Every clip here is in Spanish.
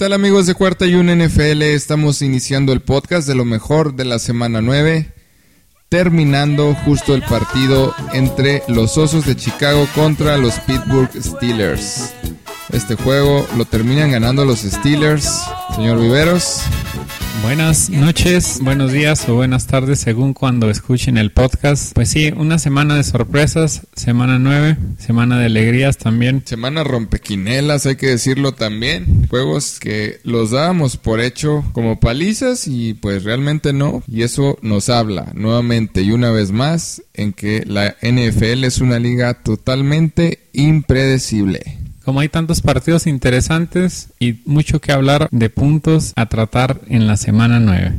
tal amigos de Cuarta y un NFL? Estamos iniciando el podcast de lo mejor de la semana 9, terminando justo el partido entre los Osos de Chicago contra los Pittsburgh Steelers. Este juego lo terminan ganando los Steelers. Señor Viveros. Buenas noches, buenos días o buenas tardes según cuando escuchen el podcast. Pues sí, una semana de sorpresas, semana 9, semana de alegrías también. Semana rompequinelas, hay que decirlo también. Juegos que los dábamos por hecho como palizas y pues realmente no. Y eso nos habla nuevamente y una vez más en que la NFL es una liga totalmente impredecible. Como hay tantos partidos interesantes y mucho que hablar de puntos a tratar en la semana 9.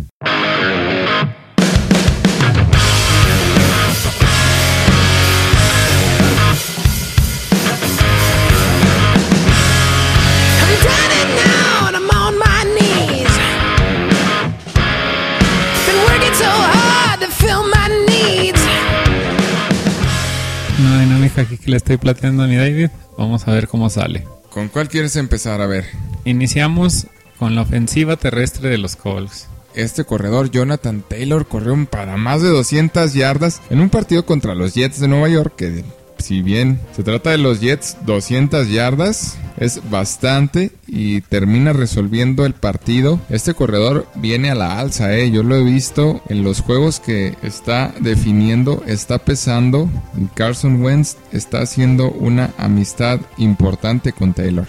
Aquí que le estoy plateando a mi David. Vamos a ver cómo sale. ¿Con cuál quieres empezar? A ver. Iniciamos con la ofensiva terrestre de los Colts. Este corredor Jonathan Taylor corrió para más de 200 yardas en un partido contra los Jets de Nueva York que si bien se trata de los Jets 200 yardas es bastante y termina resolviendo el partido. Este corredor viene a la alza, eh. yo lo he visto en los juegos que está definiendo, está pesando y Carson Wentz está haciendo una amistad importante con Taylor.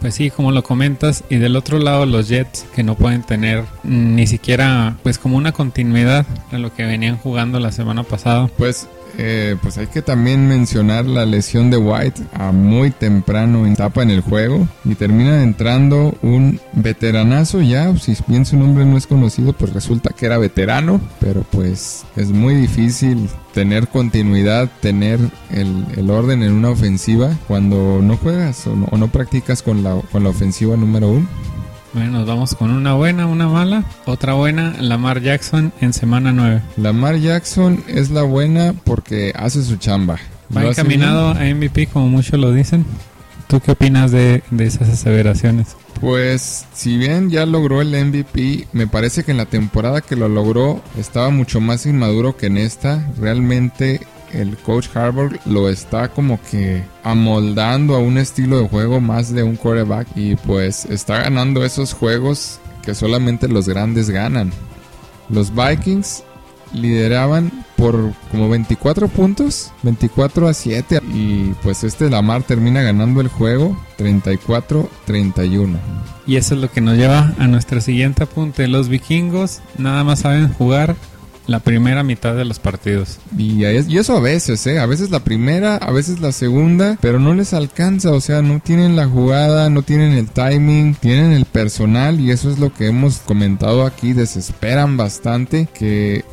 Pues sí, como lo comentas, y del otro lado los Jets que no pueden tener ni siquiera pues como una continuidad a lo que venían jugando la semana pasada. Pues, eh, pues hay que también mencionar la lesión de White a muy temprano en etapa en el juego y termina entrando un veteranazo ya, si bien su nombre no es conocido, pues resulta que era veterano, pero pues es muy difícil tener continuidad, tener el, el orden en una ofensiva cuando no juegas o no, o no practicas con la, con la ofensiva número uno. Bueno, nos vamos con una buena, una mala. Otra buena, Lamar Jackson en semana 9. Lamar Jackson es la buena porque hace su chamba. Va encaminado a MVP como muchos lo dicen. ¿Tú qué opinas de, de esas aseveraciones? Pues si bien ya logró el MVP, me parece que en la temporada que lo logró estaba mucho más inmaduro que en esta. Realmente el coach Harbaugh lo está como que amoldando a un estilo de juego más de un quarterback y pues está ganando esos juegos que solamente los grandes ganan. Los Vikings lideraban por como 24 puntos, 24 a 7 y pues este Lamar termina ganando el juego 34-31. Y eso es lo que nos lleva a nuestro siguiente apunte. Los vikingos nada más saben jugar la primera mitad de los partidos. Y, y eso a veces, ¿eh? A veces la primera, a veces la segunda, pero no les alcanza, o sea, no tienen la jugada, no tienen el timing, tienen el personal y eso es lo que hemos comentado aquí, desesperan bastante, que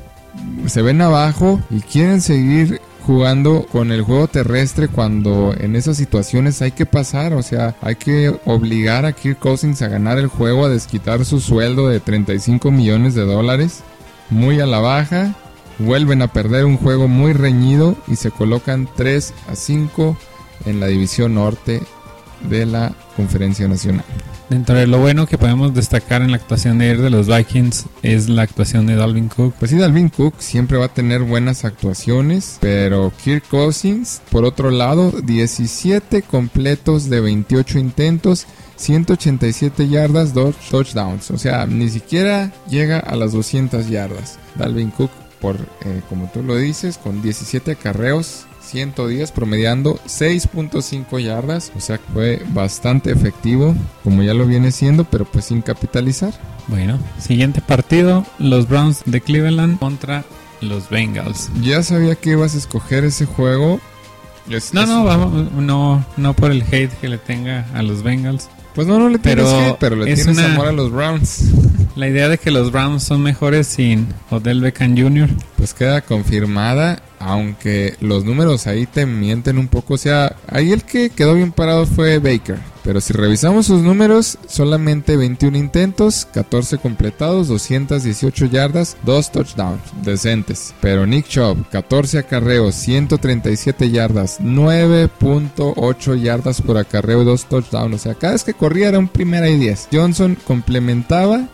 se ven abajo y quieren seguir jugando con el juego terrestre cuando en esas situaciones hay que pasar, o sea, hay que obligar a Kirk Cousins a ganar el juego, a desquitar su sueldo de 35 millones de dólares, muy a la baja, vuelven a perder un juego muy reñido y se colocan 3 a 5 en la división norte de la Conferencia Nacional. Dentro de lo bueno que podemos destacar en la actuación de ayer de los Vikings es la actuación de Dalvin Cook. Pues sí, Dalvin Cook siempre va a tener buenas actuaciones, pero Kirk Cousins, por otro lado, 17 completos de 28 intentos, 187 yardas, 2 touchdowns. O sea, ni siquiera llega a las 200 yardas. Dalvin Cook, por eh, como tú lo dices, con 17 acarreos. 110 promediando 6.5 yardas, o sea que fue bastante efectivo, como ya lo viene siendo, pero pues sin capitalizar. Bueno, siguiente partido, los Browns de Cleveland contra los Bengals. Ya sabía que ibas a escoger ese juego. Es- No, es- no, vamos, no, no por el hate que le tenga a los Bengals. Pues no, no le tienes Pero hate, pero le es tienes una- amor a los Browns. La idea de que los Browns son mejores sin Odell Beckham Jr. Pues queda confirmada aunque los números ahí te mienten un poco. O sea, ahí el que quedó bien parado fue Baker. Pero si revisamos sus números, solamente 21 intentos, 14 completados, 218 yardas, 2 touchdowns decentes. Pero Nick Chubb, 14 acarreos, 137 yardas, 9.8 yardas por acarreo, 2 touchdowns. O sea, cada vez que corría era un primera y 10. Johnson complementaba.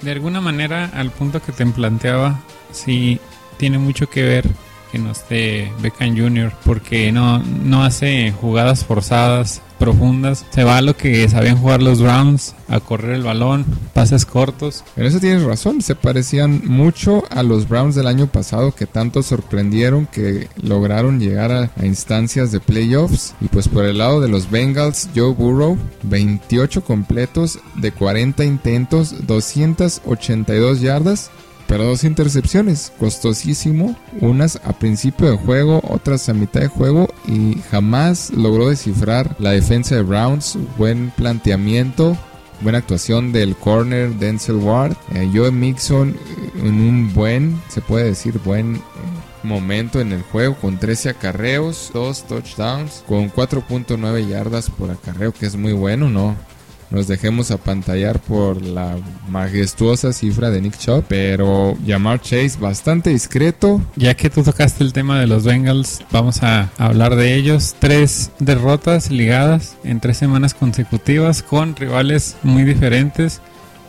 De alguna manera, al punto que te planteaba, sí tiene mucho que ver que no esté Beckham Jr. porque no, no hace jugadas forzadas profundas. Se va a lo que sabían jugar los Browns, a correr el balón, pases cortos. En eso tienes razón, se parecían mucho a los Browns del año pasado que tanto sorprendieron que lograron llegar a, a instancias de playoffs. Y pues por el lado de los Bengals, Joe Burrow, 28 completos de 40 intentos, 282 yardas pero dos intercepciones, costosísimo, unas a principio de juego, otras a mitad de juego y jamás logró descifrar la defensa de Browns, buen planteamiento, buena actuación del corner Denzel Ward, eh, Joe Mixon eh, en un buen, se puede decir buen eh, momento en el juego con 13 acarreos, 2 touchdowns, con 4.9 yardas por acarreo, que es muy bueno, ¿no? Nos dejemos apantallar por la majestuosa cifra de Nick Chubb, pero Jamar Chase bastante discreto. Ya que tú tocaste el tema de los Bengals, vamos a hablar de ellos. Tres derrotas ligadas en tres semanas consecutivas con rivales muy diferentes,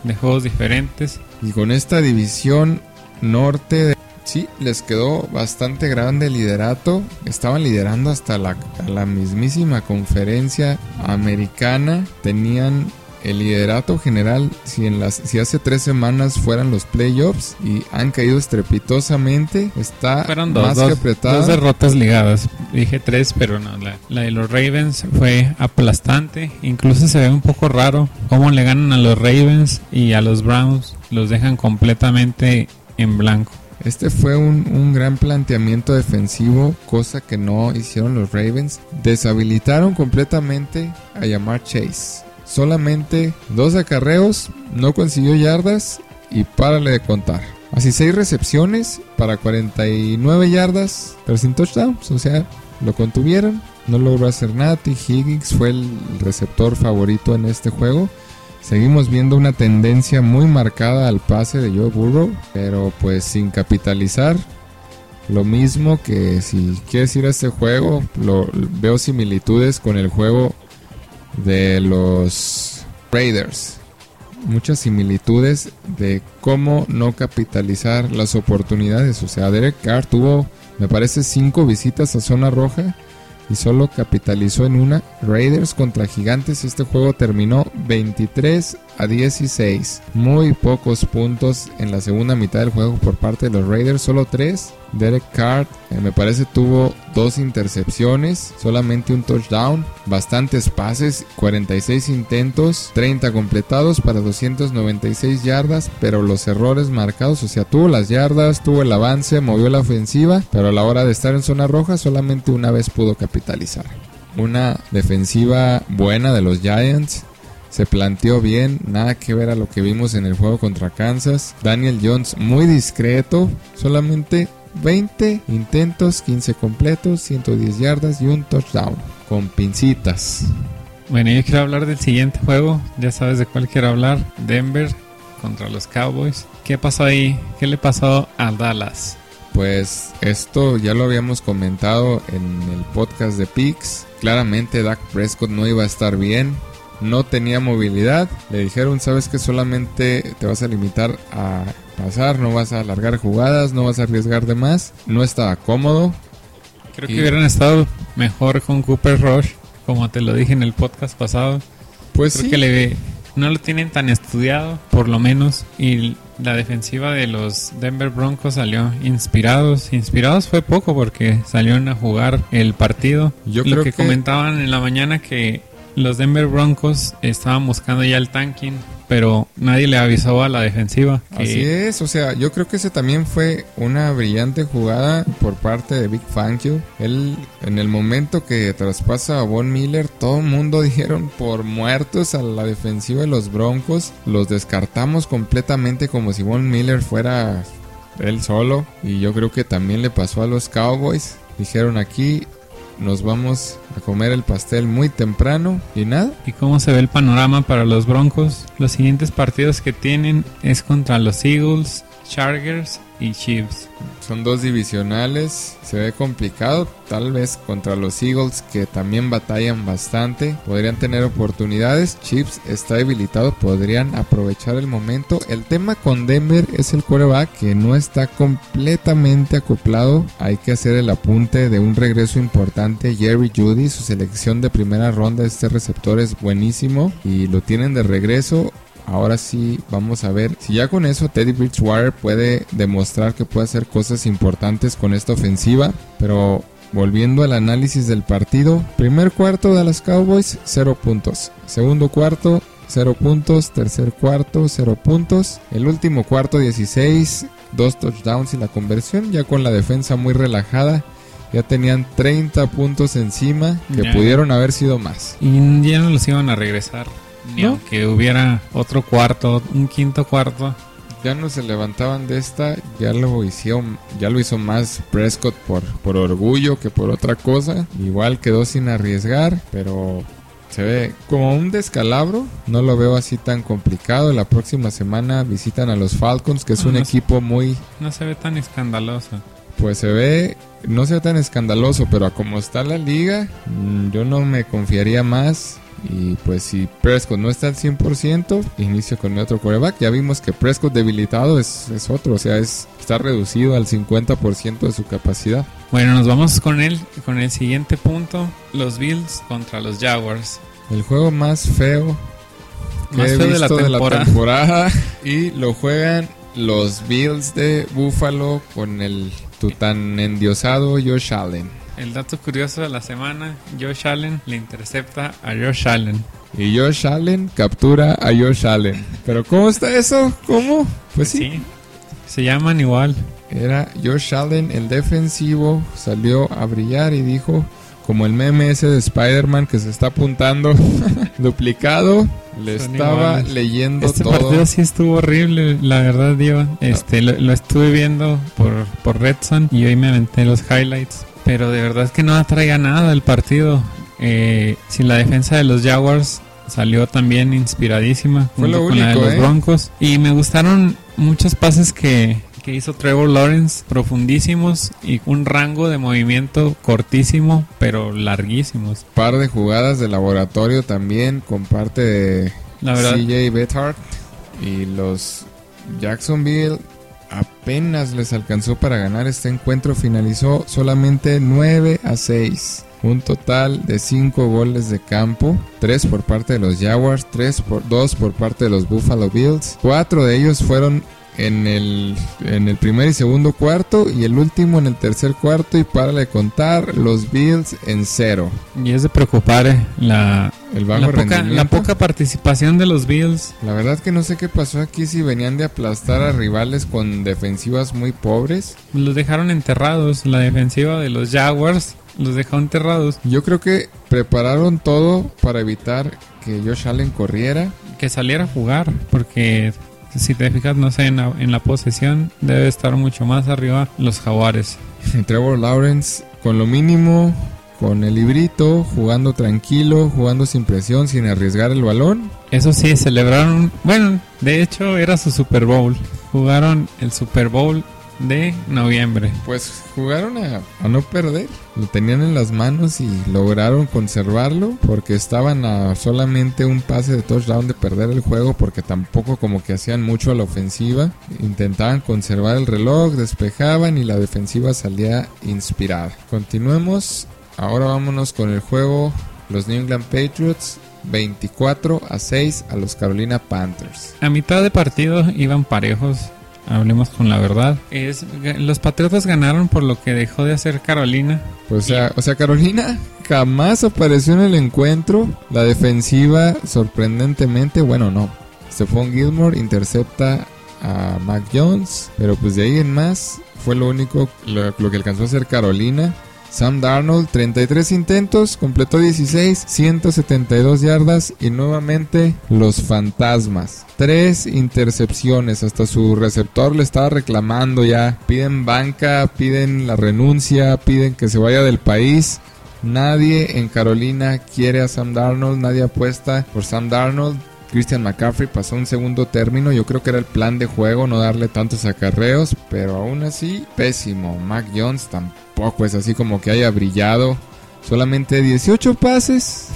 de juegos diferentes. Y con esta división norte de Sí, les quedó bastante grande el liderato. Estaban liderando hasta la, la mismísima conferencia americana. Tenían el liderato general si en las si hace tres semanas fueran los playoffs y han caído estrepitosamente está Fueron dos, más dos, que apretada dos derrotas ligadas. Dije tres, pero no. La, la de los Ravens fue aplastante. Incluso se ve un poco raro cómo le ganan a los Ravens y a los Browns. Los dejan completamente en blanco. Este fue un, un gran planteamiento defensivo, cosa que no hicieron los Ravens. Deshabilitaron completamente a Yamar Chase. Solamente dos acarreos, no consiguió yardas y párale de contar. Así seis recepciones para 49 yardas, pero sin touchdowns. O sea, lo contuvieron, no logró hacer nada. T. Higgins fue el receptor favorito en este juego. Seguimos viendo una tendencia muy marcada al pase de Joe Burrow, pero pues sin capitalizar. Lo mismo que si quieres ir a este juego, lo, veo similitudes con el juego de los Raiders. Muchas similitudes de cómo no capitalizar las oportunidades. O sea, Derek Carr tuvo, me parece, cinco visitas a zona roja y solo capitalizó en una. Raiders contra Gigantes, este juego terminó 23 a 16. Muy pocos puntos en la segunda mitad del juego por parte de los Raiders, solo 3. Derek Carr, eh, me parece, tuvo dos intercepciones, solamente un touchdown, bastantes pases, 46 intentos, 30 completados para 296 yardas, pero los errores marcados, o sea, tuvo las yardas, tuvo el avance, movió la ofensiva, pero a la hora de estar en zona roja solamente una vez pudo capitalizar. Una defensiva buena de los Giants, se planteó bien, nada que ver a lo que vimos en el juego contra Kansas. Daniel Jones muy discreto, solamente 20 intentos, 15 completos, 110 yardas y un touchdown con pincitas. Bueno, yo quiero hablar del siguiente juego. Ya sabes de cuál quiero hablar. Denver contra los Cowboys. ¿Qué pasó ahí? ¿Qué le pasó a Dallas? Pues esto ya lo habíamos comentado en el podcast de Pix. Claramente Dak Prescott no iba a estar bien. No tenía movilidad. Le dijeron, sabes que solamente te vas a limitar a pasar, no vas a alargar jugadas, no vas a arriesgar de más. No estaba cómodo. Creo que hubieran estado mejor con Cooper Rush, como te lo dije en el podcast pasado. Pues Creo sí, que le, no lo tienen tan estudiado, por lo menos. Y la defensiva de los Denver Broncos salió inspirados. Inspirados fue poco porque salieron a jugar el partido. Yo lo creo que, que- comentaban en la mañana que los Denver Broncos estaban buscando ya el tanking, pero nadie le avisó a la defensiva. Que Así es, o sea, yo creo que ese también fue una brillante jugada por parte de Big Fangio. Él, en el momento que traspasa a Von Miller, todo el mundo dijeron por muertos a la defensiva de los Broncos. Los descartamos completamente como si Von Miller fuera él solo. Y yo creo que también le pasó a los Cowboys. Dijeron aquí, nos vamos a comer el pastel muy temprano y nada. ¿Y cómo se ve el panorama para los Broncos? Los siguientes partidos que tienen es contra los Eagles, Chargers y Chiefs. Son dos divisionales, se ve complicado, tal vez contra los Eagles que también batallan bastante, podrían tener oportunidades, Chiefs está debilitado, podrían aprovechar el momento. El tema con Denver es el coreback que no está completamente acoplado, hay que hacer el apunte de un regreso importante, Jerry Judy, su selección de primera ronda, este receptor es buenísimo y lo tienen de regreso, Ahora sí, vamos a ver si ya con eso Teddy Bridgewater puede demostrar que puede hacer cosas importantes con esta ofensiva. Pero volviendo al análisis del partido, primer cuarto de las Cowboys, 0 puntos. Segundo cuarto, 0 puntos. Tercer cuarto, 0 puntos. El último cuarto, 16. Dos touchdowns y la conversión, ya con la defensa muy relajada. Ya tenían 30 puntos encima que pudieron haber sido más. Y ya no los iban a regresar. Ni ¿No? aunque hubiera otro cuarto, un quinto cuarto. ya no se levantaban de esta, ya lo hicieron, ya lo hizo más Prescott por, por orgullo que por otra cosa. Igual quedó sin arriesgar, pero se ve como un descalabro. No lo veo así tan complicado. La próxima semana visitan a los Falcons, que es un no. equipo muy, No se ve tan escandaloso. pues se ve, no se ve tan escandaloso, pero a como está la liga, mm, yo no me confiaría más. Y pues si Prescott no está al 100%, inicio con mi otro quarterback. Ya vimos que Prescott debilitado es, es otro, o sea, es, está reducido al 50% de su capacidad. Bueno, nos vamos con el, con el siguiente punto. Los Bills contra los Jaguars. El juego más feo que Más he feo de la visto de la temporada. temporada. Y lo juegan los Bills de Buffalo con el tutan endiosado Josh Allen. El dato curioso de la semana, Josh Allen le intercepta a Josh Allen. Y Josh Allen captura a Josh Allen. ¿Pero cómo está eso? ¿Cómo? Pues sí. Se llaman igual. Era Josh Allen, el defensivo, salió a brillar y dijo, como el meme ese de Spider-Man que se está apuntando duplicado, le Son estaba iguales. leyendo Este todo. partido sí estuvo horrible, la verdad, Diva. Este, lo, lo estuve viendo por, por Redson y hoy me aventé los highlights. Pero de verdad es que no atraiga nada el partido. Eh, si la defensa de los Jaguars salió también inspiradísima Fue junto lo con la de los ¿eh? Broncos. Y me gustaron muchos pases que, que hizo Trevor Lawrence, profundísimos y un rango de movimiento cortísimo, pero larguísimos. par de jugadas de laboratorio también con parte de La verdad. CJ Beathard y los Jacksonville apenas les alcanzó para ganar este encuentro finalizó solamente 9 a 6 un total de 5 goles de campo 3 por parte de los Jaguars 3 por 2 por parte de los Buffalo Bills. 4 de ellos fueron en el, en el primer y segundo cuarto y el último en el tercer cuarto y para de contar los Bills en cero Y es de preocupar eh, la, el bajo la, poca, la poca participación de los Bills. La verdad que no sé qué pasó aquí si venían de aplastar a rivales con defensivas muy pobres. Los dejaron enterrados. La defensiva de los Jaguars los dejó enterrados. Yo creo que prepararon todo para evitar que Josh Allen corriera. Que saliera a jugar. Porque si te fijas, no sé, en la, en la posesión debe estar mucho más arriba los Jaguares. Trevor Lawrence con lo mínimo, con el librito, jugando tranquilo, jugando sin presión, sin arriesgar el balón. Eso sí, celebraron. Bueno, de hecho era su Super Bowl. Jugaron el Super Bowl de noviembre. Pues jugaron a, a no perder. Lo tenían en las manos y lograron conservarlo porque estaban a solamente un pase de touchdown de perder el juego porque tampoco como que hacían mucho a la ofensiva. Intentaban conservar el reloj, despejaban y la defensiva salía inspirada. Continuemos. Ahora vámonos con el juego. Los New England Patriots 24 a 6 a los Carolina Panthers. A mitad de partido iban parejos. Hablemos con la verdad. Es, los Patriotas ganaron por lo que dejó de hacer Carolina. Pues, o, sea, o sea, Carolina jamás apareció en el encuentro. La defensiva, sorprendentemente, bueno, no. Stephon Gilmore intercepta a Mac Jones, pero pues de ahí en más fue lo único lo, lo que alcanzó a hacer Carolina. Sam Darnold, 33 intentos, completó 16, 172 yardas y nuevamente los fantasmas. Tres intercepciones, hasta su receptor le estaba reclamando ya. Piden banca, piden la renuncia, piden que se vaya del país. Nadie en Carolina quiere a Sam Darnold, nadie apuesta por Sam Darnold. Christian McCaffrey pasó un segundo término. Yo creo que era el plan de juego no darle tantos acarreos, pero aún así, pésimo. Mac Jones tampoco es así como que haya brillado. Solamente 18 pases,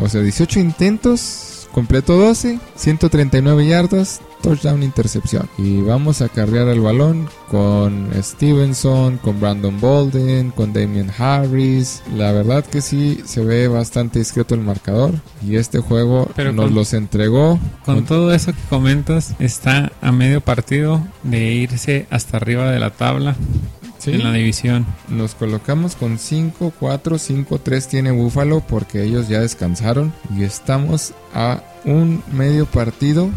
o sea, 18 intentos, completo 12, 139 yardas, touchdown, intercepción. Y vamos a cargar el balón con Stevenson, con Brandon Bolden, con Damian Harris. La verdad que sí se ve bastante discreto el marcador. Y este juego Pero nos con- los entregó. Con todo eso que comentas, está a medio partido de irse hasta arriba de la tabla Sí. en la división. Nos colocamos con 5, 4, 5, 3 tiene Búfalo porque ellos ya descansaron. Y estamos a un medio partido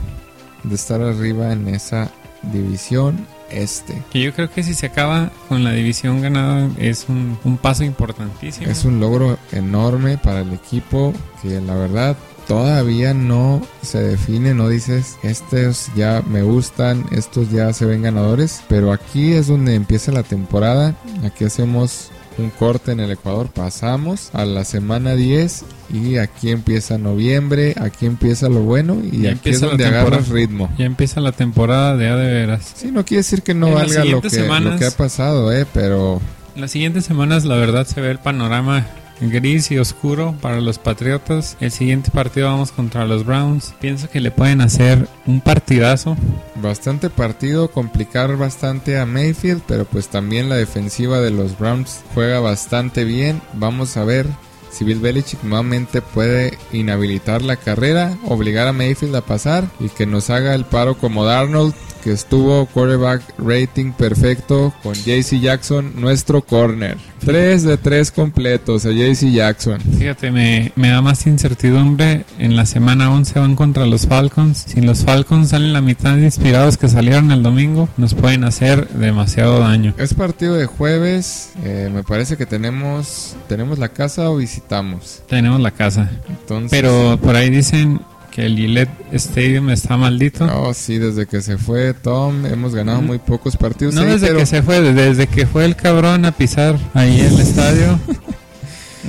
de estar arriba en esa división este. Que yo creo que si se acaba con la división ganada es un, un paso importantísimo. Es un logro enorme para el equipo que la verdad todavía no se define, no dices, estos ya me gustan, estos ya se ven ganadores, pero aquí es donde empieza la temporada, aquí hacemos un corte en el Ecuador, pasamos a la semana 10 y aquí empieza noviembre, aquí empieza lo bueno y Ya aquí es donde agarras ritmo. Ya empieza la temporada de A de veras. Sí, no quiere decir que no En valga lo que, siguientes semanas- lo que ha pasado, eh, pero Las siguientes semanas la verdad se ve el panorama gris y oscuro para los Patriotas. El siguiente partido vamos contra los Browns. Pienso que le pueden hacer un partidazo. Bastante partido, complicar bastante a Mayfield, pero pues también la defensiva de los Browns juega bastante bien. Vamos a ver si Bill Belichick nuevamente puede inhabilitar la carrera, obligar a Mayfield a pasar y que nos haga el paro como Darnold, que estuvo quarterback rating perfecto con JC Jackson, nuestro corner. 3 de 3 completos a JC Jackson. Fíjate, me, me da más incertidumbre. En la semana 11 van contra los Falcons. Si los Falcons salen la mitad de inspirados que salieron el domingo, nos pueden hacer demasiado daño. Es partido de jueves, eh, me parece que tenemos, tenemos la casa o visitamos. Tenemos la casa. Entonces, Pero por ahí dicen que el Gillette Stadium está maldito. No, sí, desde que se fue Tom hemos ganado Ujú. muy pocos partidos. No desde pero que se fue, desde que fue el cabrón a pisar ahí el estadio.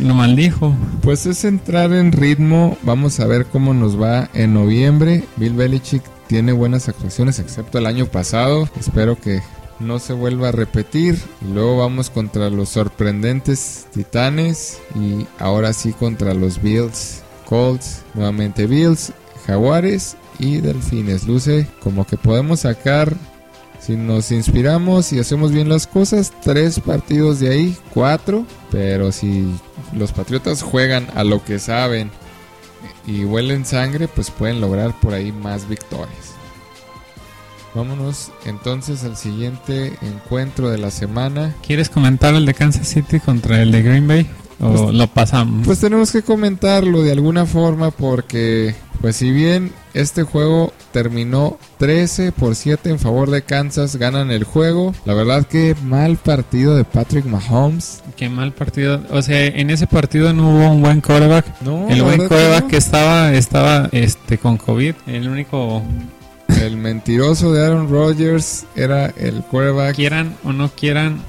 Lo maldijo. Pues es entrar en ritmo. Vamos a ver cómo nos va en noviembre. Bill Belichick tiene buenas actuaciones, excepto el año pasado. Espero que no se vuelva a repetir. Luego vamos contra los sorprendentes Titanes. Y ahora sí contra los Bills. Colts, nuevamente Bills, Jaguares y Delfines. Luce como que podemos sacar Si nos inspiramos y hacemos bien las cosas, tres partidos de ahí, cuatro. Pero si los Patriotas juegan a lo que saben y huelen sangre, pues pueden lograr por ahí más victorias. Vámonos entonces al siguiente encuentro de la semana. ¿Quieres comentar el de Kansas City contra el de Green Bay? ¿O Pues- lo pasamos? Pues tenemos que comentarlo de alguna forma porque, pues si bien este juego terminó 13 por 7 en favor de Kansas, ganan el juego. La verdad que mal partido de Patrick Mahomes. Qué mal partido. O sea, en ese partido no hubo un buen quarterback. No, el buen quarterback no. que estaba estaba este con COVID. El único El mentiroso de Aaron Rodgers era el quarterback. quieran o no quieran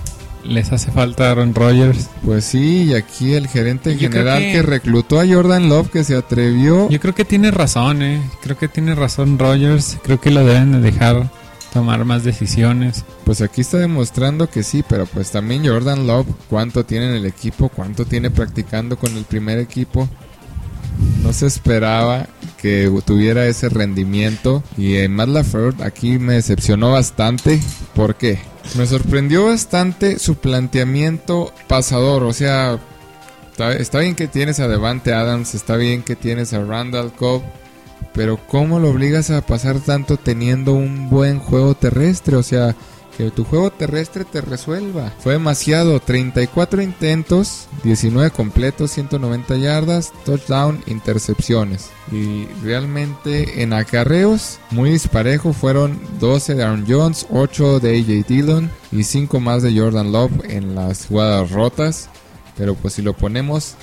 les hace falta Aaron Rodgers. Pues sí, y aquí el gerente Yo general que- que... reclutó a Jordan Love que se atrevió. Yo creo que tiene razón, eh. Creo que tiene razón Rodgers. Creo que lo deben de dejar tomar más decisiones. Pues aquí está demostrando que sí, pero pues también Jordan Love, cuánto tiene en el equipo, cuánto tiene practicando con el primer equipo. No se esperaba que tuviera ese rendimiento y en Matt LaFleur aquí me decepcionó bastante. ¿Por qué? Me sorprendió bastante su planteamiento pasador, o sea, está, está bien que tienes a Devante Adams, está bien que tienes a Randall Cobb, pero ¿cómo lo obligas a pasar tanto teniendo un buen juego terrestre? O sea, que tu juego terrestre te resuelva. Fue demasiado, 34 intentos, 19 completos, 190 yardas, touchdown, intercepciones. Y realmente en acarreos, muy disparejo, fueron 12 de Aaron Jones, 8 de AJ Dillon y 5 más de Jordan Love en las jugadas rotas. pero pues si lo ponemos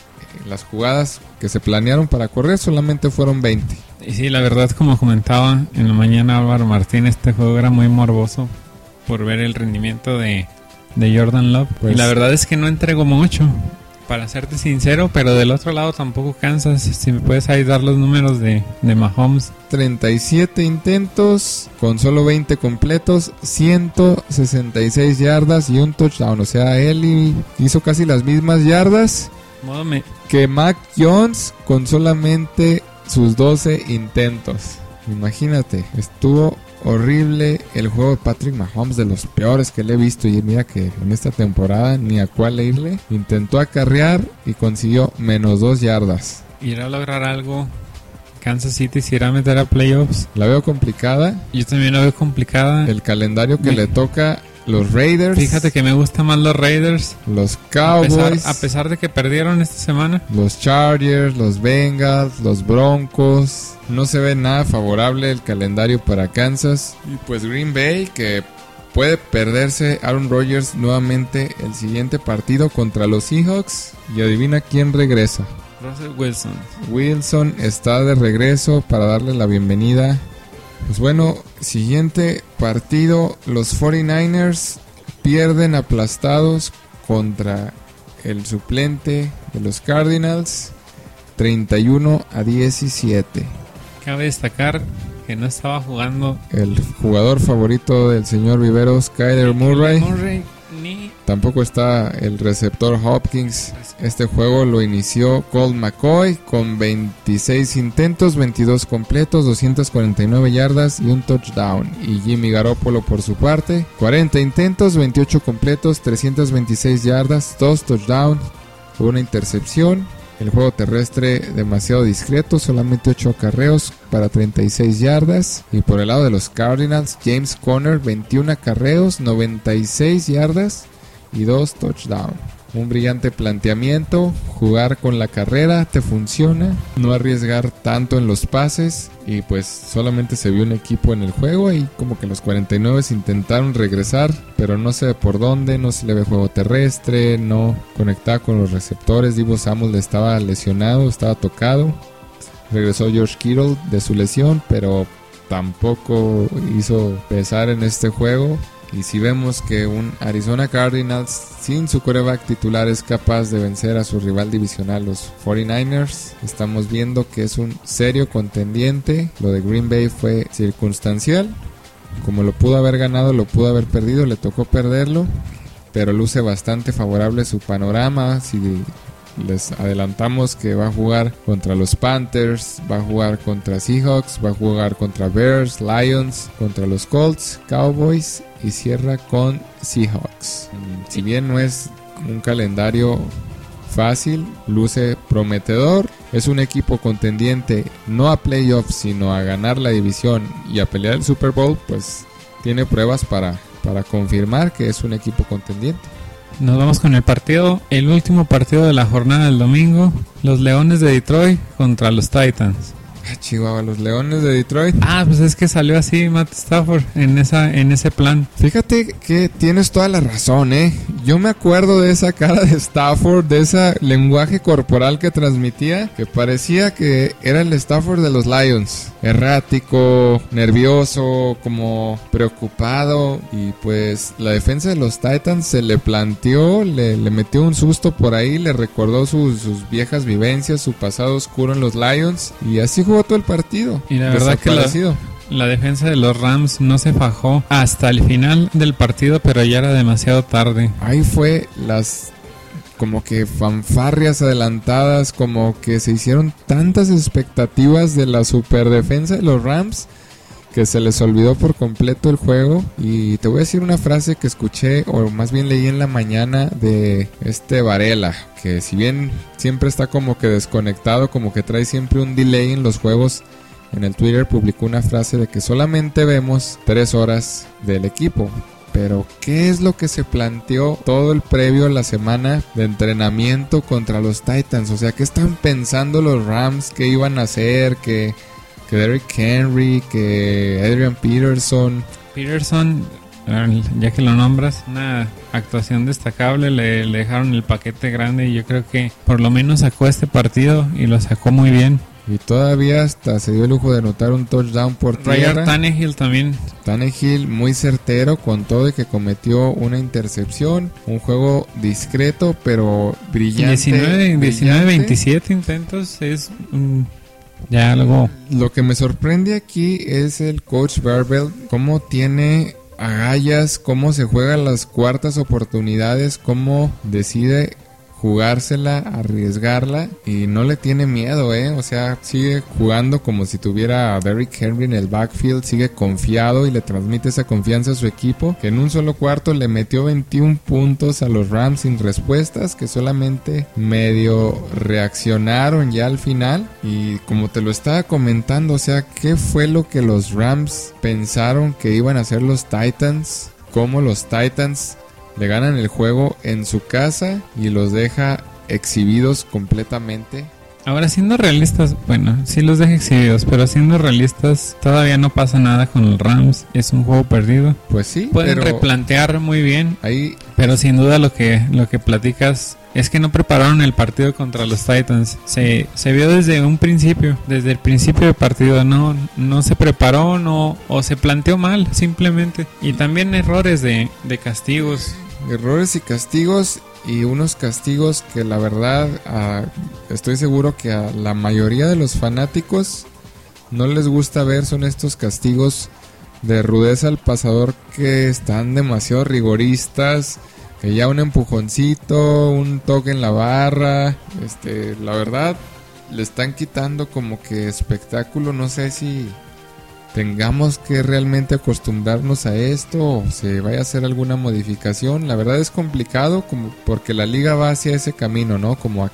las jugadas que se planearon para correr solamente fueron 20. Y sí, la verdad, como comentaba en la mañana Álvaro Martín, este juego era muy morboso por ver el rendimiento de, de Jordan Love. Pues- y la verdad es que no entregó mucho, para serte sincero, pero del otro lado tampoco cansas. Si me puedes ahí dar los números de, de Mahomes. 37 intentos con solo 20 completos, 166 yardas y un touchdown. O sea, él hizo casi las mismas yardas que Mac Jones con solamente sus 12 intentos. Imagínate, estuvo horrible el juego de Patrick Mahomes, de los peores que le he visto. Y mira que en esta temporada ni a cuál irle. Intentó acarrear y consiguió menos 2 yardas. irá a lograr algo. Kansas City se irá a meter a playoffs. La veo complicada. Yo también la veo complicada. El calendario que le toca los Raiders, Fíjate que me gustan más los Raiders. los A pesar, Cowboys, a pesar de que perdieron esta semana. los Chargers, los Bengals, los Broncos. No se ve nada favorable el calendario para Kansas. Y pues Green Bay que puede perderse Aaron Rodgers nuevamente el siguiente partido contra los Seahawks. Y adivina quién regresa. Russell Wilson. Wilson está de regreso para darle la bienvenida. Pues bueno, siguiente partido, los 49ers pierden aplastados contra el suplente de los Cardinals 31 a 17. Cabe destacar que no estaba jugando El jugador favorito del señor Viveros, Kyler Murray, Murray ni tampoco está el receptor Hopkins. Este juego lo inició Colt McCoy con 26 intentos, 22 completos, 249 yardas y un touchdown. Y Jimmy Garoppolo por su parte, 40 intentos, 28 completos, 326 yardas, 2 touchdowns, una intercepción. El juego terrestre demasiado discreto, solamente 8 acarreos para 36 yardas. Y por el lado de los Cardinals, James Conner, 21 acarreos, 96 yardas y 2 touchdowns. Un brillante planteamiento, jugar con la carrera, te funciona, no arriesgar tanto en los pases y pues solamente se vio un equipo en el juego y como que los 49 intentaron regresar, pero no sé por dónde, no se le ve juego terrestre, no conectaba con los receptores, Divo Samuel estaba lesionado, estaba tocado, regresó George Kittle de su lesión, pero tampoco hizo pesar en este juego. Y si vemos que un Arizona Cardinals sin su coreback titular es capaz de vencer a su rival divisional, los 49ers, estamos viendo que es un serio contendiente. Lo de Green Bay fue circunstancial. Como lo pudo haber ganado, lo pudo haber perdido, le tocó perderlo. Pero luce bastante favorable su panorama. Les adelantamos que va a jugar contra los Panthers, va a jugar contra Seahawks, va a jugar contra Bears, Lions, contra los Colts, Cowboys y cierra con Seahawks. Si bien no es un calendario fácil, luce prometedor, es un equipo contendiente no a playoffs, sino a ganar la división y a pelear el Super Bowl, pues tiene pruebas para, para confirmar que es un equipo contendiente. Nos vamos con el partido, el último partido de la jornada del domingo, los Leones de Detroit contra los Titans. Ah, Chihuahua, los Leones de Detroit. Ah, pues es que salió así Matt Stafford en esa en ese plan. Fíjate que tienes toda la razón, ¿eh? Yo me acuerdo de esa cara de Stafford, de ese lenguaje corporal que transmitía, que parecía que era el Stafford de los Lions. Errático, nervioso, como preocupado. Y pues la defensa de los Titans se le planteó, le, le metió un susto por ahí, le recordó sus, sus viejas vivencias, su pasado oscuro en los Lions. Y así todo el partido. Y la verdad que la-. La defensa de los Rams no se fajó hasta el final del partido, pero ya era demasiado tarde. Ahí fue las como que fanfarrias adelantadas, como que se hicieron tantas expectativas de la superdefensa de los Rams que se les olvidó por completo el juego. Y te voy a decir una frase que escuché, o más bien leí en la mañana de este Varela, que si bien siempre está como que desconectado, como que trae siempre un delay en los juegos, en el Twitter publicó una frase de que solamente vemos tres horas del equipo. Pero, ¿qué es lo que se planteó todo el previo a la semana de entrenamiento contra los Titans? O sea, ¿qué están pensando los Rams? ¿Qué iban a hacer? Que, que Derrick Henry, que Adrian Peterson. Peterson ya que lo nombras, una actuación destacable, le, le dejaron el paquete grande y yo creo que por lo menos sacó este partido y lo sacó muy bien. Y todavía hasta se dio el lujo de anotar un touchdown por Ryan tierra. Tannehill también. Tannehill muy certero con todo y que cometió una intercepción. Un juego discreto pero brillante. 19, 19 brillante. 27 intentos es ya algo. Lo que me sorprende aquí es el coach Barbell, cómo tiene agallas, cómo se juegan las cuartas oportunidades, cómo decide jugársela, arriesgarla y no le tiene miedo, ¿eh? O sea, sigue jugando como si tuviera a Derrick Henry en el backfield, sigue confiado y le transmite esa confianza a su equipo, que en un solo cuarto le metió 21 puntos a los Rams sin respuestas, que solamente medio reaccionaron ya al final y como te lo estaba comentando, o sea, ¿qué fue lo que los Rams pensaron que iban a hacer los Titans? ¿Cómo los Titans le ganan el juego en su casa y los deja exhibidos completamente. Ahora siendo realistas, bueno, sí los deja exhibidos, pero siendo realistas todavía no pasa nada con los Rams, es un juego perdido. Pues sí, Pueden pero replantear muy bien, ahí pero sin duda lo que lo que platicas es que no prepararon el partido contra los Titans. Se, se vio desde un principio, desde el principio del partido, no, no se preparó no, o se planteó mal, simplemente. Y también errores de, de castigos. Errores y castigos y unos castigos que la verdad ah, estoy seguro que a la mayoría de los fanáticos no les gusta ver son estos castigos de rudeza al pasador que están demasiado rigoristas que ya un empujoncito un toque en la barra este la verdad le están quitando como que espectáculo no sé si tengamos que realmente acostumbrarnos a esto o se vaya a hacer alguna modificación. La verdad es complicado como porque la liga va hacia ese camino, ¿no? Como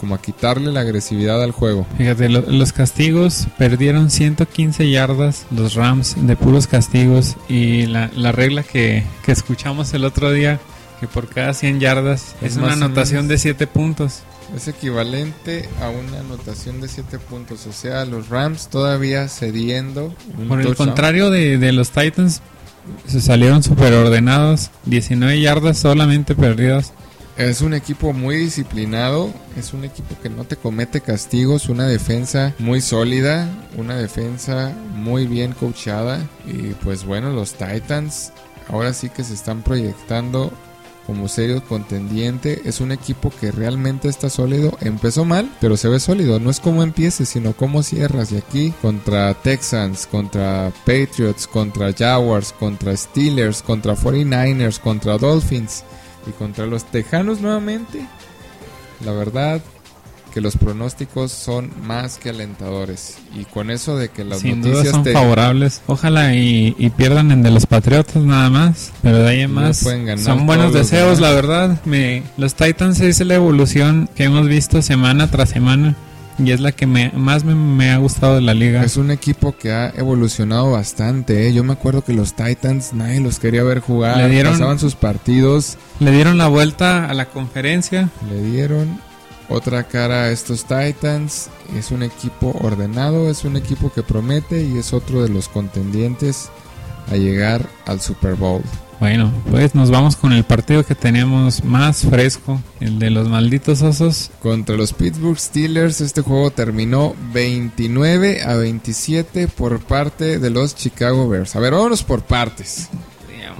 como a quitarle la agresividad al juego. Fíjate, lo- los castigos perdieron 115 yardas los Rams de puros castigos y la, la regla que, que escuchamos el otro día que por cada 100 yardas Es es, una anotación de 7 puntos. Es equivalente a una anotación de 7 puntos. O sea, los Rams todavía cediendo. un Por el touchdown. contrario de, de los Titans, se salieron super ordenados, 19 yardas solamente perdidas. Es un equipo muy disciplinado, es un equipo que no te comete castigos, una defensa muy sólida, una defensa muy bien coachada y pues bueno, los Titans ahora sí que se están proyectando como serio contendiente, es un equipo que realmente está sólido, empezó mal, pero se ve sólido, no es como empieces, sino como cierras y aquí contra Texans, contra Patriots, contra Jaguars, contra Steelers, contra 49ers, contra Dolphins y contra los Tejanos nuevamente. La verdad que los pronósticos son más que alentadores. Y con eso de que las Sin duda noticias son te- favorables. Ojalá y, y pierdan en de los Patriotas nada más. Pero de ahí en más son buenos deseos, la verdad. Me, los Titans es la evolución que hemos visto semana tras semana. Y es la que me, más me, me ha gustado de la liga. es un equipo que ha evolucionado bastante. ¿eh? Yo me acuerdo que los Titans nadie los quería ver jugar. Le dieron- Pasaban sus partidos. Le dieron la vuelta a la conferencia. Le dieron otra cara a estos Titans. Es un equipo ordenado, es un equipo que promete y es otro de los contendientes a llegar al Super Bowl. Bueno, pues nos vamos con el partido que tenemos más fresco. El de los malditos osos. Contra los Pittsburgh Steelers, este juego terminó 29 a 27 por parte de los Chicago Bears. A ver, vámonos por partes.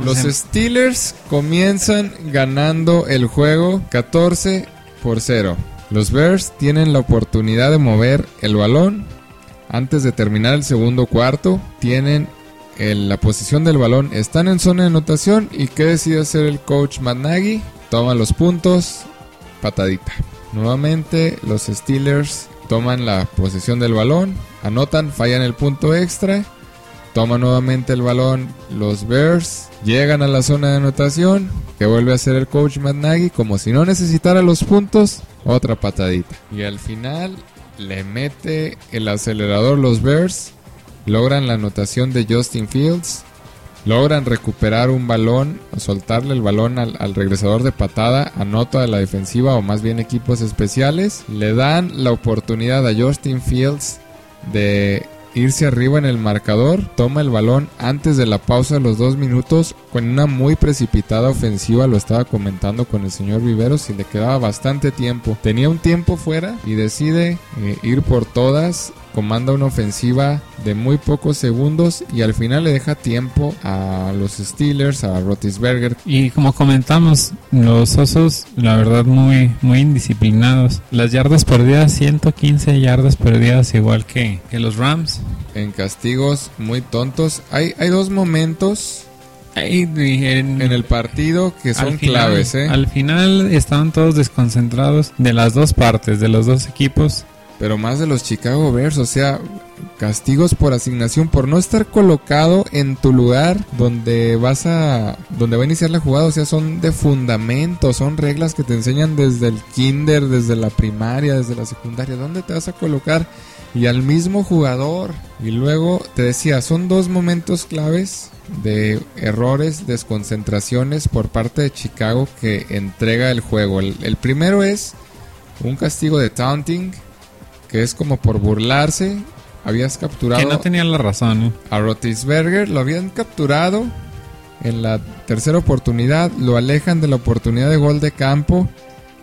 Los Steelers comienzan ganando el juego 14 por 0. Los Bears tienen la oportunidad de mover el balón antes de terminar el segundo cuarto. Tienen la posición del balón, están en zona de anotación. ¿Y qué decide hacer el coach Matt? Toma los puntos, patadita. Nuevamente los Steelers toman la posesión del balón, anotan, fallan el punto extra. Toma nuevamente el balón los Bears. Llegan a la zona de anotación. Que vuelve a hacer el coach Matt. Como si no necesitara los puntos. Otra patadita. Y al final le mete el acelerador los Bears. Logran la anotación de Justin Fields. Logran recuperar un balón, soltarle el balón al, al regresador de patada, anota de la defensiva o más bien equipos especiales. Le dan la oportunidad a Justin Fields de irse arriba en el marcador, toma el balón antes de la pausa de los dos minutos con una muy precipitada ofensiva, lo estaba comentando con el señor Viveros y le quedaba bastante tiempo. Tenía un tiempo fuera y decide eh, ir por todas comanda una ofensiva de muy pocos segundos y al final le deja tiempo a los Steelers, a Rotisberger. Y como comentamos, los osos, la verdad, muy, muy indisciplinados. Las yardas perdidas, 115 yardas perdidas, igual que, que los Rams. En castigos muy tontos. Hay, hay dos momentos en, en el partido que son final- claves, ¿eh? Al final estaban todos desconcentrados de las dos partes, de los dos equipos. Pero más de los Chicago Bears, o sea, castigos por asignación, por no estar colocado en tu lugar donde vas a, donde va a iniciar la jugada, o sea, son de fundamento, son reglas que te enseñan desde el kinder, desde la primaria, desde la secundaria, ¿dónde te vas a colocar? Y al mismo jugador. Y luego te decía, son dos momentos claves de errores, desconcentraciones por parte de Chicago que entrega el juego. El, el primero es un castigo de taunting, que es como por burlarse. Habías capturado Que no tenía la razón. ¿eh? a Rotisberger, lo habían capturado en la tercera oportunidad, lo alejan de la oportunidad de gol de campo.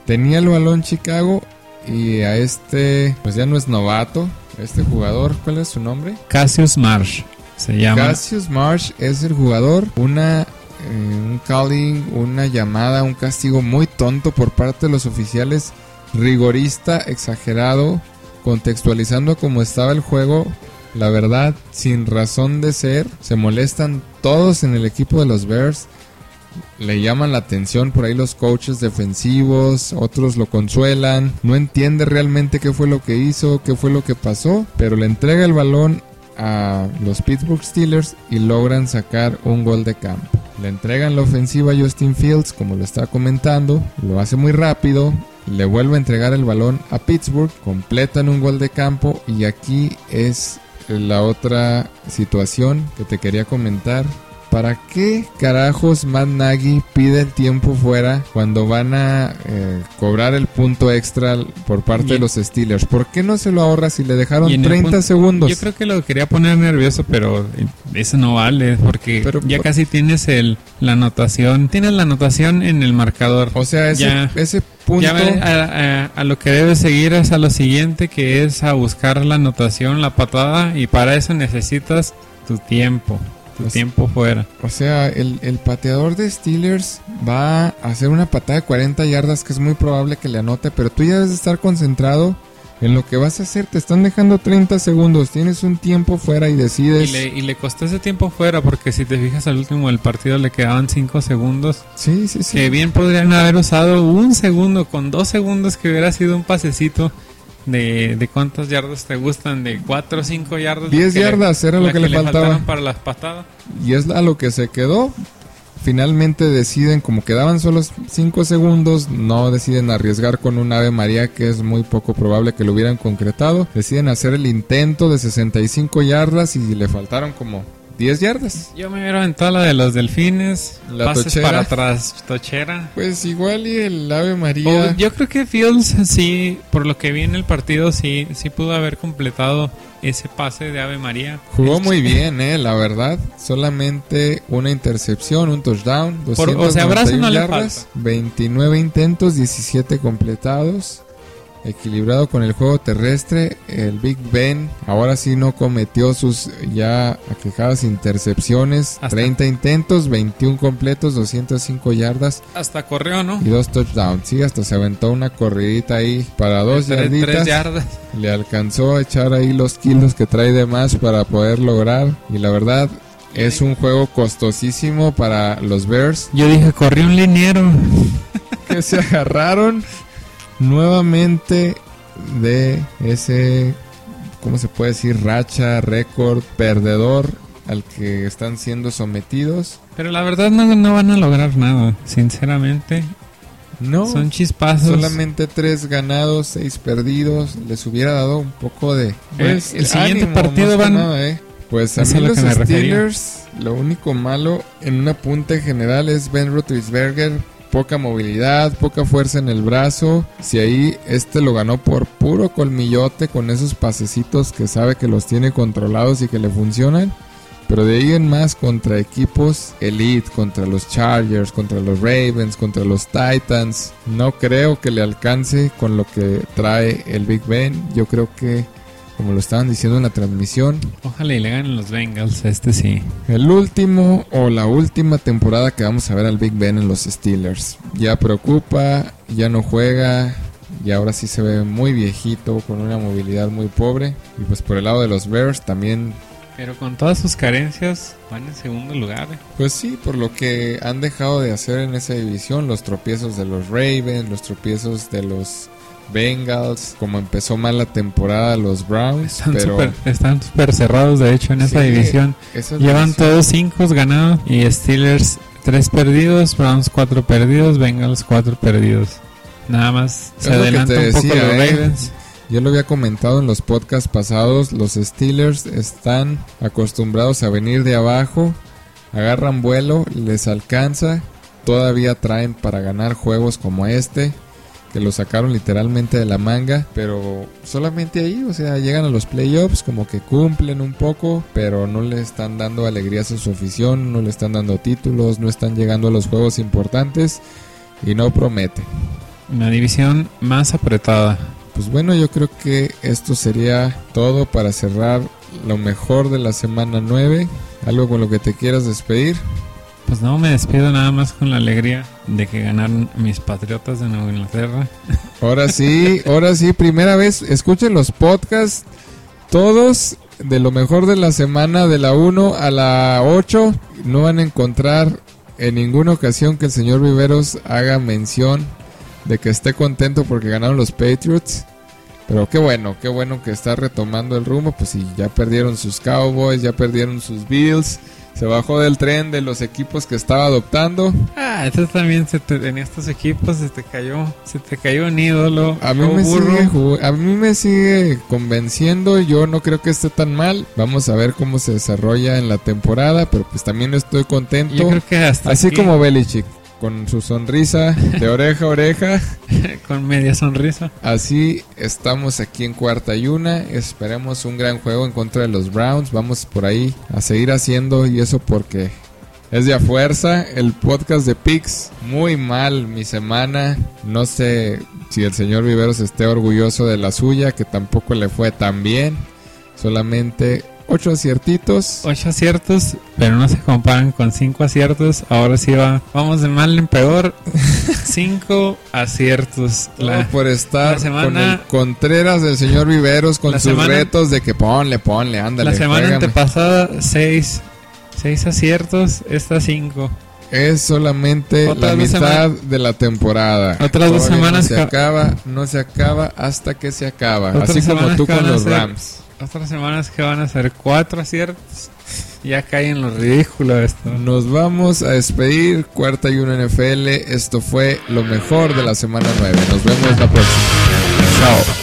Tenía el balón Chicago y a este, pues ya no es novato, este jugador, ¿cuál es su nombre? Cassius Marsh se llama. Cassius Marsh es el jugador. Una, eh, un calling, una llamada, un castigo muy tonto por parte de los oficiales. Rigorista, exagerado, contextualizando cómo estaba el juego. La verdad, sin razón de ser, se molestan todos en el equipo de los Bears. Le llaman la atención por ahí los coaches defensivos, otros lo consuelan. No entiende realmente qué fue lo que hizo, qué fue lo que pasó, pero le entrega el balón a los Pittsburgh Steelers y logran sacar un gol de campo. Le entregan la ofensiva a Justin Fields, como lo estaba comentando, lo hace muy rápido, le vuelve a entregar el balón a Pittsburgh, completan un gol de campo y aquí es la otra situación que te quería comentar. ¿Para qué carajos Matt Nagy pide el tiempo fuera cuando van a eh, cobrar el punto extra por parte Y- de los Steelers? ¿Por qué no se lo ahorra si le dejaron Y en el 30 punto- segundos? Yo creo que lo quería poner nervioso, pero eso no vale, porque Pero ya casi tienes el, la anotación. Tienes la anotación en el marcador. O sea, ese, Ya. ese punto... A, a- a lo que debes seguir es a lo siguiente, que es a buscar la anotación, la patada, y para eso necesitas tu tiempo, tu Pues- tiempo fuera. O sea, el, el pateador de Steelers va a hacer una patada de 40 yardas que es muy probable que le anote, pero tú ya debes de estar concentrado en lo que vas a hacer. Te están dejando 30 segundos, tienes un tiempo fuera y Y decides... le, y le costó ese tiempo fuera, porque si te fijas al último del partido le quedaban 5 segundos. Sí, sí, sí. Que bien podrían haber usado un segundo, con dos segundos que hubiera sido un pasecito de, de cuántas yardas te gustan, de 4 o 5 yardas. 10 la que le- yardas era lo la que le faltaba. faltaron para las patadas. Y es a lo que se quedó. Finalmente deciden, como quedaban solo 5 segundos, no deciden arriesgar con un Ave María que es muy poco probable que lo hubieran concretado. Deciden hacer el intento de 65 yardas y le faltaron como 10 yardas. Yo me hubiera aventado la de los delfines, La pases tochera. para atrás, tochera. Pues igual y el Ave María. O yo creo que Fields sí, por lo que vi en el partido, sí, sí pudo haber completado ese pase de Ave María. Jugó Este, muy bien, eh, la verdad. Solamente una intercepción, un touchdown, Por- o sea, 291 no le yardas, 29 intentos, 17 completados. Equilibrado con el juego terrestre, el Big Ben ahora sí no cometió sus ya aquejadas intercepciones. Hasta- 30 intentos, 21 completos, 205 yardas Hasta corrió, ¿no? y dos touchdowns. Sí, hasta se aventó una corridita ahí para dos Tres- yarditas. tres yardas. Le alcanzó a echar ahí los kilos que trae de más para poder lograr. Y la verdad, es un juego costosísimo para los Bears Yo dije, corrió un liniero. que se agarraron nuevamente de ese, ¿cómo se puede decir? Racha, récord, perdedor al que están siendo sometidos. Pero la verdad no, no van a lograr nada, sinceramente. No, Son chispazos. solamente tres ganados, seis perdidos. Les hubiera dado un poco de. pues, Eh, el siguiente ánimo, partido van- nada, ¿eh? Pues a mí los refería. Steelers, lo único malo en una punta en general es Ben Roethlisberger. Poca movilidad, poca fuerza en el brazo. Si ahí este lo ganó por puro colmillote con esos pasecitos que sabe que los tiene controlados y que le funcionan. Pero de ahí en más contra equipos elite, contra los Chargers, contra los Ravens, contra los Titans, no creo que le alcance con lo que trae el Big Ben. Yo creo que, como lo estaban diciendo en la transmisión, Ojalá y le ganen los Bengals, este sí. el último o la última temporada que vamos a ver al Big Ben en los Steelers. Ya preocupa, ya no juega. Y ahora sí se ve muy viejito, con una movilidad muy pobre. Y pues por el lado de los Bears también Pero con todas sus carencias, van en segundo lugar. eh. Pues sí, por lo que han dejado de hacer en esa división, los tropiezos de los Ravens, los tropiezos de los Bengals, como empezó mal la temporada los Browns, Están pero súper están cerrados, de hecho, en esa Sí, división. esa Llevan división- todos cinco ganados y Steelers tres perdidos, Browns cuatro perdidos, Bengals cuatro perdidos. Nada más se adelanta un poco decía, los ¿eh? Ravens. Yo lo había comentado en los podcasts pasados, los Steelers están acostumbrados a venir de abajo, agarran vuelo, les alcanza, todavía traen para ganar juegos como este, que lo sacaron literalmente de la manga, pero solamente ahí, o sea, llegan a los playoffs, como que cumplen un poco, pero no le están dando alegrías a su afición, no le están dando títulos, no están llegando a los juegos importantes y no prometen. Una división más apretada. Pues bueno, yo creo que esto sería todo para cerrar lo mejor de la semana 9. Algo con lo que te quieras despedir. Pues no, me despido nada más con la alegría de que ganaron mis Patriotas de Nueva Inglaterra. Ahora sí, ahora sí, primera vez, escuchen los podcasts todos de lo mejor de la semana de la 1 a la 8. No van a encontrar en ninguna ocasión que el señor Viveros haga mención de que esté contento porque ganaron los Patriots. Pero qué bueno, qué bueno que está retomando el rumbo. Pues si ya perdieron sus Cowboys, ya perdieron sus Bills. Se bajó del tren de los equipos que estaba adoptando. Ah, este también se te, en estos equipos se te cayó, se te cayó un ídolo. A mí, me sigue, a mí me sigue convenciendo. Yo no creo que esté tan mal. Vamos a ver cómo se desarrolla en la temporada. Pero pues también estoy contento. Yo creo que hasta Así aquí, como Belichick. Con su sonrisa de oreja a oreja. con media sonrisa. Así estamos aquí en cuarta y una. Esperemos un gran juego en contra de los Browns. Vamos por ahí a seguir haciendo y eso porque es de a fuerza. El podcast de Pix, muy mal mi semana. No sé si el señor Viveros esté orgulloso de la suya, que tampoco le fue tan bien. Solamente ocho aciertitos. Ocho aciertos, pero no se comparan con cinco aciertos. Ahora sí va, vamos de mal en peor. cinco aciertos. La- por estar la semana- con el Contreras del señor Viveros con sus semana- retos de que ponle, ponle, ándale. la semana antepasada, seis. Seis aciertos, esta cinco. Es solamente la mitad de la temporada. Otras dos semanas No se acaba, no se acaba hasta que se acaba. Así como tú con los Rams. Otras semanas que van a ser cuatro aciertos. Ya cae en lo ridículo esto. Nos vamos a despedir. Cuarta y una NFL. Esto fue lo mejor de la semana 9. Nos vemos la próxima.